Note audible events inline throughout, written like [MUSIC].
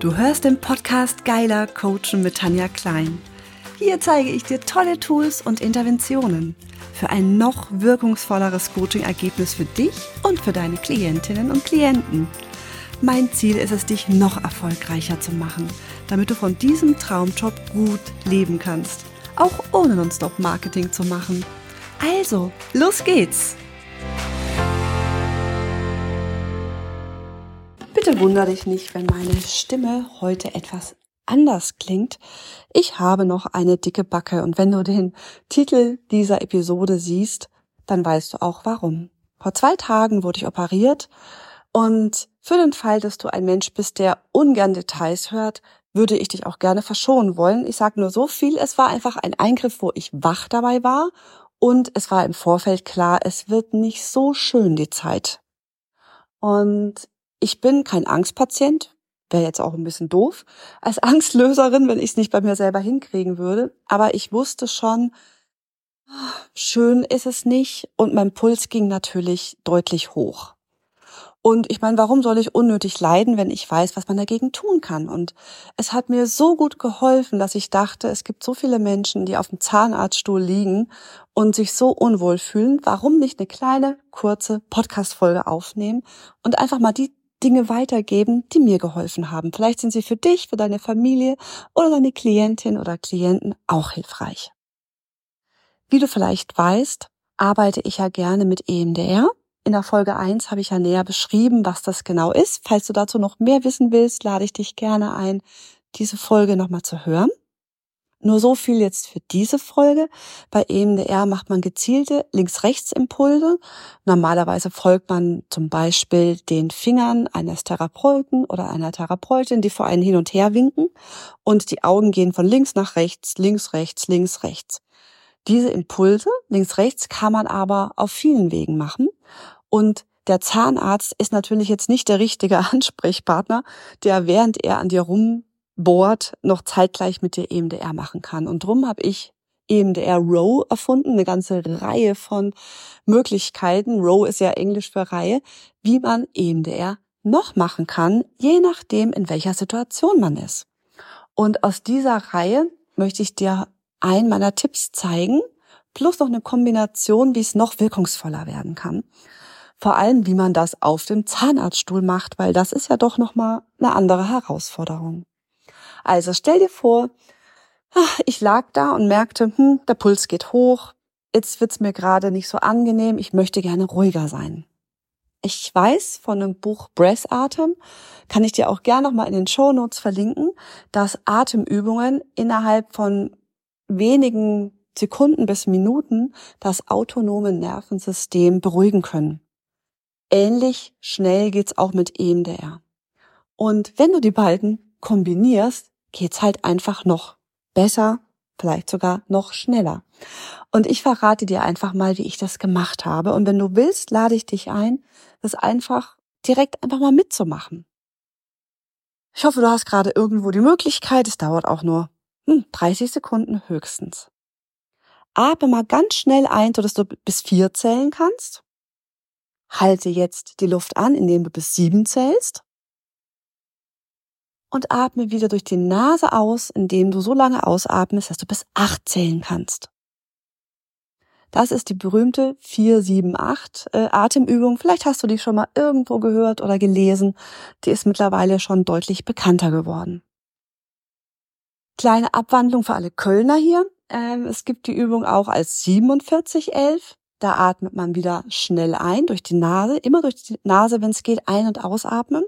Du hörst den Podcast Geiler Coachen mit Tanja Klein. Hier zeige ich dir tolle Tools und Interventionen für ein noch wirkungsvolleres Coaching-Ergebnis für dich und für deine Klientinnen und Klienten. Mein Ziel ist es, dich noch erfolgreicher zu machen, damit du von diesem Traumjob gut leben kannst, auch ohne Non-Stop-Marketing zu machen. Also, los geht's! Bitte wundere dich nicht, wenn meine Stimme heute etwas anders klingt. Ich habe noch eine dicke Backe und wenn du den Titel dieser Episode siehst, dann weißt du auch warum. Vor zwei Tagen wurde ich operiert und für den Fall, dass du ein Mensch bist, der ungern Details hört, würde ich dich auch gerne verschonen wollen. Ich sage nur so viel, es war einfach ein Eingriff, wo ich wach dabei war und es war im Vorfeld klar, es wird nicht so schön die Zeit. Und ich bin kein Angstpatient, wäre jetzt auch ein bisschen doof als [LAUGHS] Angstlöserin, wenn ich es nicht bei mir selber hinkriegen würde. Aber ich wusste schon, schön ist es nicht und mein Puls ging natürlich deutlich hoch. Und ich meine, warum soll ich unnötig leiden, wenn ich weiß, was man dagegen tun kann? Und es hat mir so gut geholfen, dass ich dachte, es gibt so viele Menschen, die auf dem Zahnarztstuhl liegen und sich so unwohl fühlen. Warum nicht eine kleine, kurze Podcast-Folge aufnehmen und einfach mal die Dinge weitergeben, die mir geholfen haben. Vielleicht sind sie für dich, für deine Familie oder deine Klientin oder Klienten auch hilfreich. Wie du vielleicht weißt, arbeite ich ja gerne mit EMDR. In der Folge 1 habe ich ja näher beschrieben, was das genau ist. Falls du dazu noch mehr wissen willst, lade ich dich gerne ein, diese Folge nochmal zu hören. Nur so viel jetzt für diese Folge. Bei EMDR macht man gezielte Links-Rechts-Impulse. Normalerweise folgt man zum Beispiel den Fingern eines Therapeuten oder einer Therapeutin, die vor einen hin und her winken und die Augen gehen von links nach rechts, links, rechts, links, rechts. Diese Impulse, links, rechts, kann man aber auf vielen Wegen machen und der Zahnarzt ist natürlich jetzt nicht der richtige [LAUGHS] Ansprechpartner, der während er an dir rum Board noch zeitgleich mit der EMDR machen kann. Und drum habe ich EMDR Row erfunden, eine ganze Reihe von Möglichkeiten. Row ist ja Englisch für Reihe, wie man EMDR noch machen kann, je nachdem, in welcher Situation man ist. Und aus dieser Reihe möchte ich dir einen meiner Tipps zeigen, plus noch eine Kombination, wie es noch wirkungsvoller werden kann. Vor allem, wie man das auf dem Zahnarztstuhl macht, weil das ist ja doch nochmal eine andere Herausforderung. Also stell dir vor, ich lag da und merkte, hm, der Puls geht hoch, jetzt wird's mir gerade nicht so angenehm, ich möchte gerne ruhiger sein. Ich weiß von einem Buch Breath Atem, kann ich dir auch gerne nochmal in den Show Notes verlinken, dass Atemübungen innerhalb von wenigen Sekunden bis Minuten das autonome Nervensystem beruhigen können. Ähnlich schnell geht's auch mit EMDR. Und wenn du die beiden kombinierst, geht's halt einfach noch besser, vielleicht sogar noch schneller. Und ich verrate dir einfach mal, wie ich das gemacht habe. Und wenn du willst, lade ich dich ein, das einfach direkt einfach mal mitzumachen. Ich hoffe, du hast gerade irgendwo die Möglichkeit. Es dauert auch nur hm, 30 Sekunden höchstens. Atme mal ganz schnell ein, sodass du bis vier zählen kannst. Halte jetzt die Luft an, indem du bis sieben zählst und atme wieder durch die Nase aus, indem du so lange ausatmest, dass du bis acht zählen kannst. Das ist die berühmte 478 äh, Atemübung. Vielleicht hast du die schon mal irgendwo gehört oder gelesen. Die ist mittlerweile schon deutlich bekannter geworden. Kleine Abwandlung für alle Kölner hier. Ähm, es gibt die Übung auch als 4711. Da atmet man wieder schnell ein durch die Nase, immer durch die Nase, wenn es geht, ein- und ausatmen.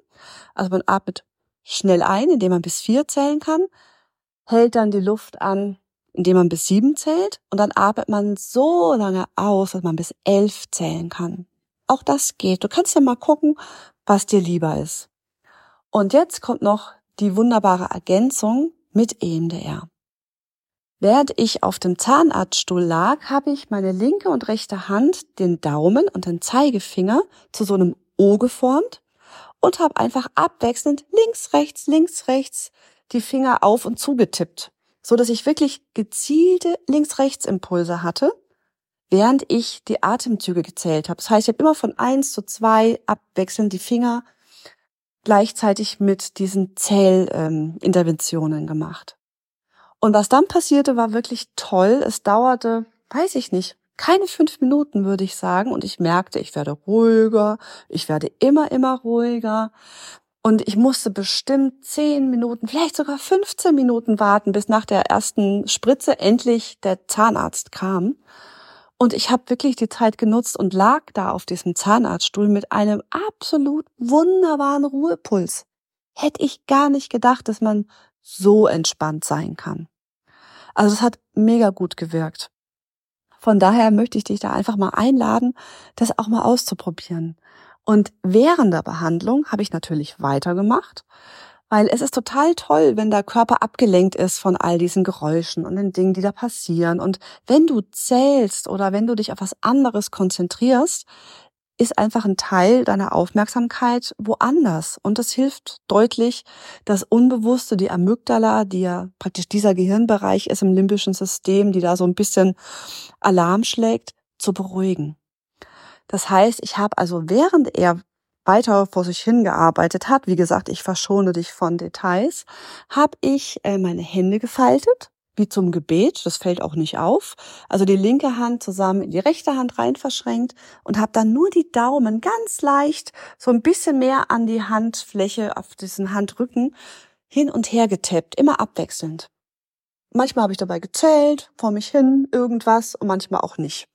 Also man atmet schnell ein, indem man bis vier zählen kann, hält dann die Luft an, indem man bis sieben zählt und dann atmet man so lange aus, dass man bis elf zählen kann. Auch das geht. Du kannst ja mal gucken, was dir lieber ist. Und jetzt kommt noch die wunderbare Ergänzung mit EMDR. Während ich auf dem Zahnarztstuhl lag, habe ich meine linke und rechte Hand, den Daumen und den Zeigefinger zu so einem O geformt und habe einfach abwechselnd links, rechts, links, rechts die Finger auf und zugetippt, so dass ich wirklich gezielte links-rechts-Impulse hatte, während ich die Atemzüge gezählt habe. Das heißt, ich habe immer von eins zu zwei abwechselnd die Finger gleichzeitig mit diesen Zählinterventionen ähm, gemacht. Und was dann passierte, war wirklich toll. Es dauerte, weiß ich nicht, keine fünf Minuten, würde ich sagen. Und ich merkte, ich werde ruhiger, ich werde immer, immer ruhiger. Und ich musste bestimmt zehn Minuten, vielleicht sogar 15 Minuten warten, bis nach der ersten Spritze endlich der Zahnarzt kam. Und ich habe wirklich die Zeit genutzt und lag da auf diesem Zahnarztstuhl mit einem absolut wunderbaren Ruhepuls. Hätte ich gar nicht gedacht, dass man so entspannt sein kann. Also es hat mega gut gewirkt. Von daher möchte ich dich da einfach mal einladen, das auch mal auszuprobieren. Und während der Behandlung habe ich natürlich weitergemacht, weil es ist total toll, wenn der Körper abgelenkt ist von all diesen Geräuschen und den Dingen, die da passieren. Und wenn du zählst oder wenn du dich auf was anderes konzentrierst, ist einfach ein Teil deiner Aufmerksamkeit woanders. Und das hilft deutlich, das Unbewusste, die Amygdala, die ja praktisch dieser Gehirnbereich ist im limbischen System, die da so ein bisschen Alarm schlägt, zu beruhigen. Das heißt, ich habe also während er weiter vor sich hingearbeitet hat, wie gesagt, ich verschone dich von Details, habe ich äh, meine Hände gefaltet wie zum Gebet, das fällt auch nicht auf. Also die linke Hand zusammen in die rechte Hand rein verschränkt und habe dann nur die Daumen ganz leicht so ein bisschen mehr an die Handfläche auf diesen Handrücken hin und her getappt, immer abwechselnd. Manchmal habe ich dabei gezählt, vor mich hin, irgendwas und manchmal auch nicht.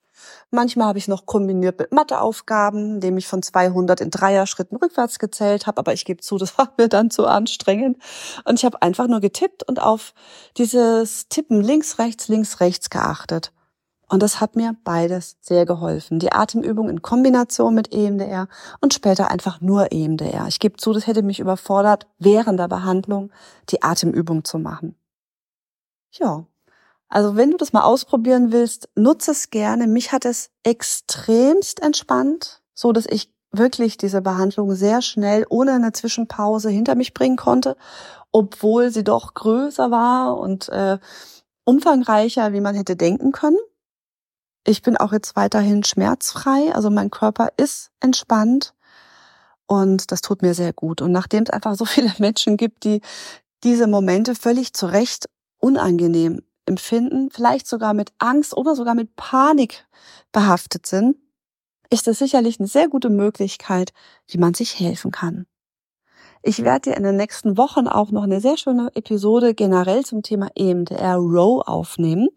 Manchmal habe ich noch kombiniert mit Matheaufgaben, indem ich von 200 in Dreier-Schritten rückwärts gezählt habe. Aber ich gebe zu, [LAUGHS] das war mir dann zu anstrengend. Und ich habe einfach nur getippt und auf dieses Tippen links, rechts, links, rechts geachtet. Und das hat mir beides sehr geholfen. Die Atemübung in Kombination mit EMDR und später einfach nur EMDR. Ich gebe zu, das hätte mich überfordert, während der Behandlung die Atemübung zu machen. Ja, also wenn du das mal ausprobieren willst, nutze es gerne. Mich hat es extremst entspannt, so dass ich wirklich diese Behandlung sehr schnell ohne eine Zwischenpause hinter mich bringen konnte, obwohl sie doch größer war und äh, umfangreicher, wie man hätte denken können. Ich bin auch jetzt weiterhin schmerzfrei, also mein Körper ist entspannt und das tut mir sehr gut. Und nachdem es einfach so [LAUGHS] viele Menschen gibt, die diese Momente völlig zu Recht unangenehm empfinden, vielleicht sogar mit Angst oder sogar mit Panik behaftet sind, ist es sicherlich eine sehr gute Möglichkeit, wie man sich helfen kann. Ich werde dir in den nächsten Wochen auch noch eine sehr schöne Episode generell zum Thema EMDR Row aufnehmen.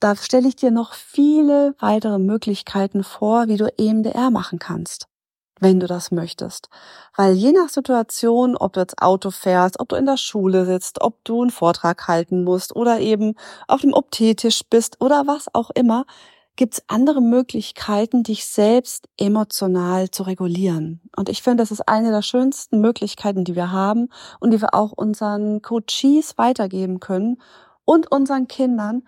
Da stelle ich dir noch viele weitere Möglichkeiten vor, wie du EMDR machen kannst wenn du das möchtest. Weil je nach Situation, ob du jetzt Auto fährst, ob du in der Schule sitzt, ob du einen Vortrag halten musst oder eben auf dem Optetisch bist oder was auch immer, gibt's andere Möglichkeiten, dich selbst emotional zu regulieren. Und ich finde, das ist eine der schönsten Möglichkeiten, die wir haben und die wir auch unseren Coaches weitergeben können und unseren Kindern,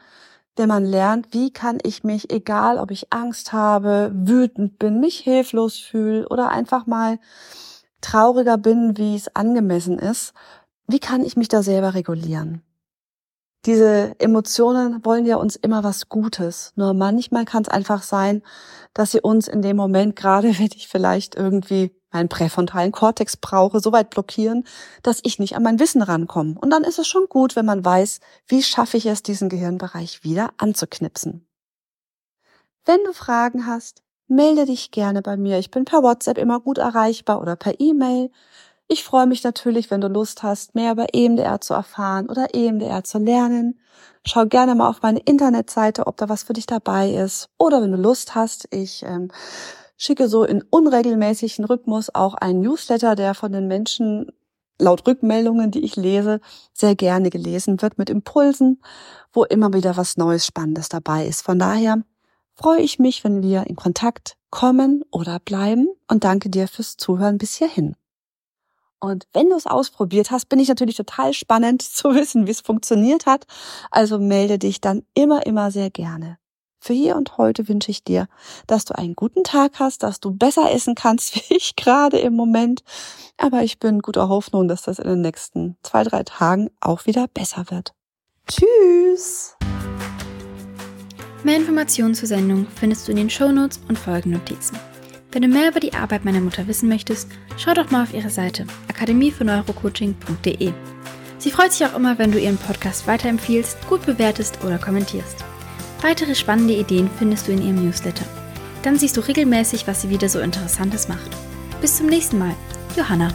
wenn man lernt, wie kann ich mich, egal ob ich Angst habe, wütend bin, mich hilflos fühle oder einfach mal trauriger bin, wie es angemessen ist, wie kann ich mich da selber regulieren? Diese Emotionen wollen ja uns immer was Gutes. Nur manchmal kann es einfach sein, dass sie uns in dem Moment, [LAUGHS] gerade wenn ich vielleicht irgendwie meinen präfrontalen Kortex brauche, so weit blockieren, dass ich nicht an mein Wissen rankomme. Und dann ist es schon gut, wenn man weiß, wie schaffe ich es, diesen Gehirnbereich wieder anzuknipsen. Wenn du Fragen hast, melde dich gerne bei mir. Ich bin per WhatsApp immer gut erreichbar oder per E-Mail. Ich freue mich natürlich, wenn du Lust hast, mehr über EMDR zu erfahren oder EMDR zu lernen. Schau gerne mal auf meine Internetseite, ob da was für dich dabei ist. Oder wenn du Lust hast, ich ähm, schicke so in unregelmäßigen Rhythmus auch einen Newsletter, der von den Menschen laut Rückmeldungen, die ich lese, sehr gerne gelesen wird mit Impulsen, wo immer wieder was Neues, Spannendes dabei ist. Von daher freue ich mich, wenn wir in Kontakt kommen oder bleiben und danke dir fürs Zuhören bis hierhin. Und wenn du es ausprobiert hast, bin ich natürlich total spannend [LAUGHS] zu wissen, wie es funktioniert hat. Also melde dich dann immer, immer sehr gerne. Für hier und heute wünsche ich dir, dass du einen guten Tag hast, dass du besser essen kannst, [LAUGHS] wie ich gerade im Moment. Aber ich bin guter Hoffnung, dass das in den nächsten zwei, drei Tagen auch wieder besser wird. Tschüss! Mehr Informationen zur Sendung findest du in den Shownotes und Folgennotizen. Wenn du mehr über die Arbeit meiner Mutter wissen möchtest, schau doch mal auf ihre Seite akademiefürs-neurocoaching.de. Sie freut sich auch immer, wenn du ihren Podcast weiterempfiehlst, gut bewertest oder kommentierst. Weitere spannende Ideen findest du in ihrem Newsletter. Dann siehst du regelmäßig, was sie wieder so Interessantes macht. Bis zum nächsten Mal. Johanna.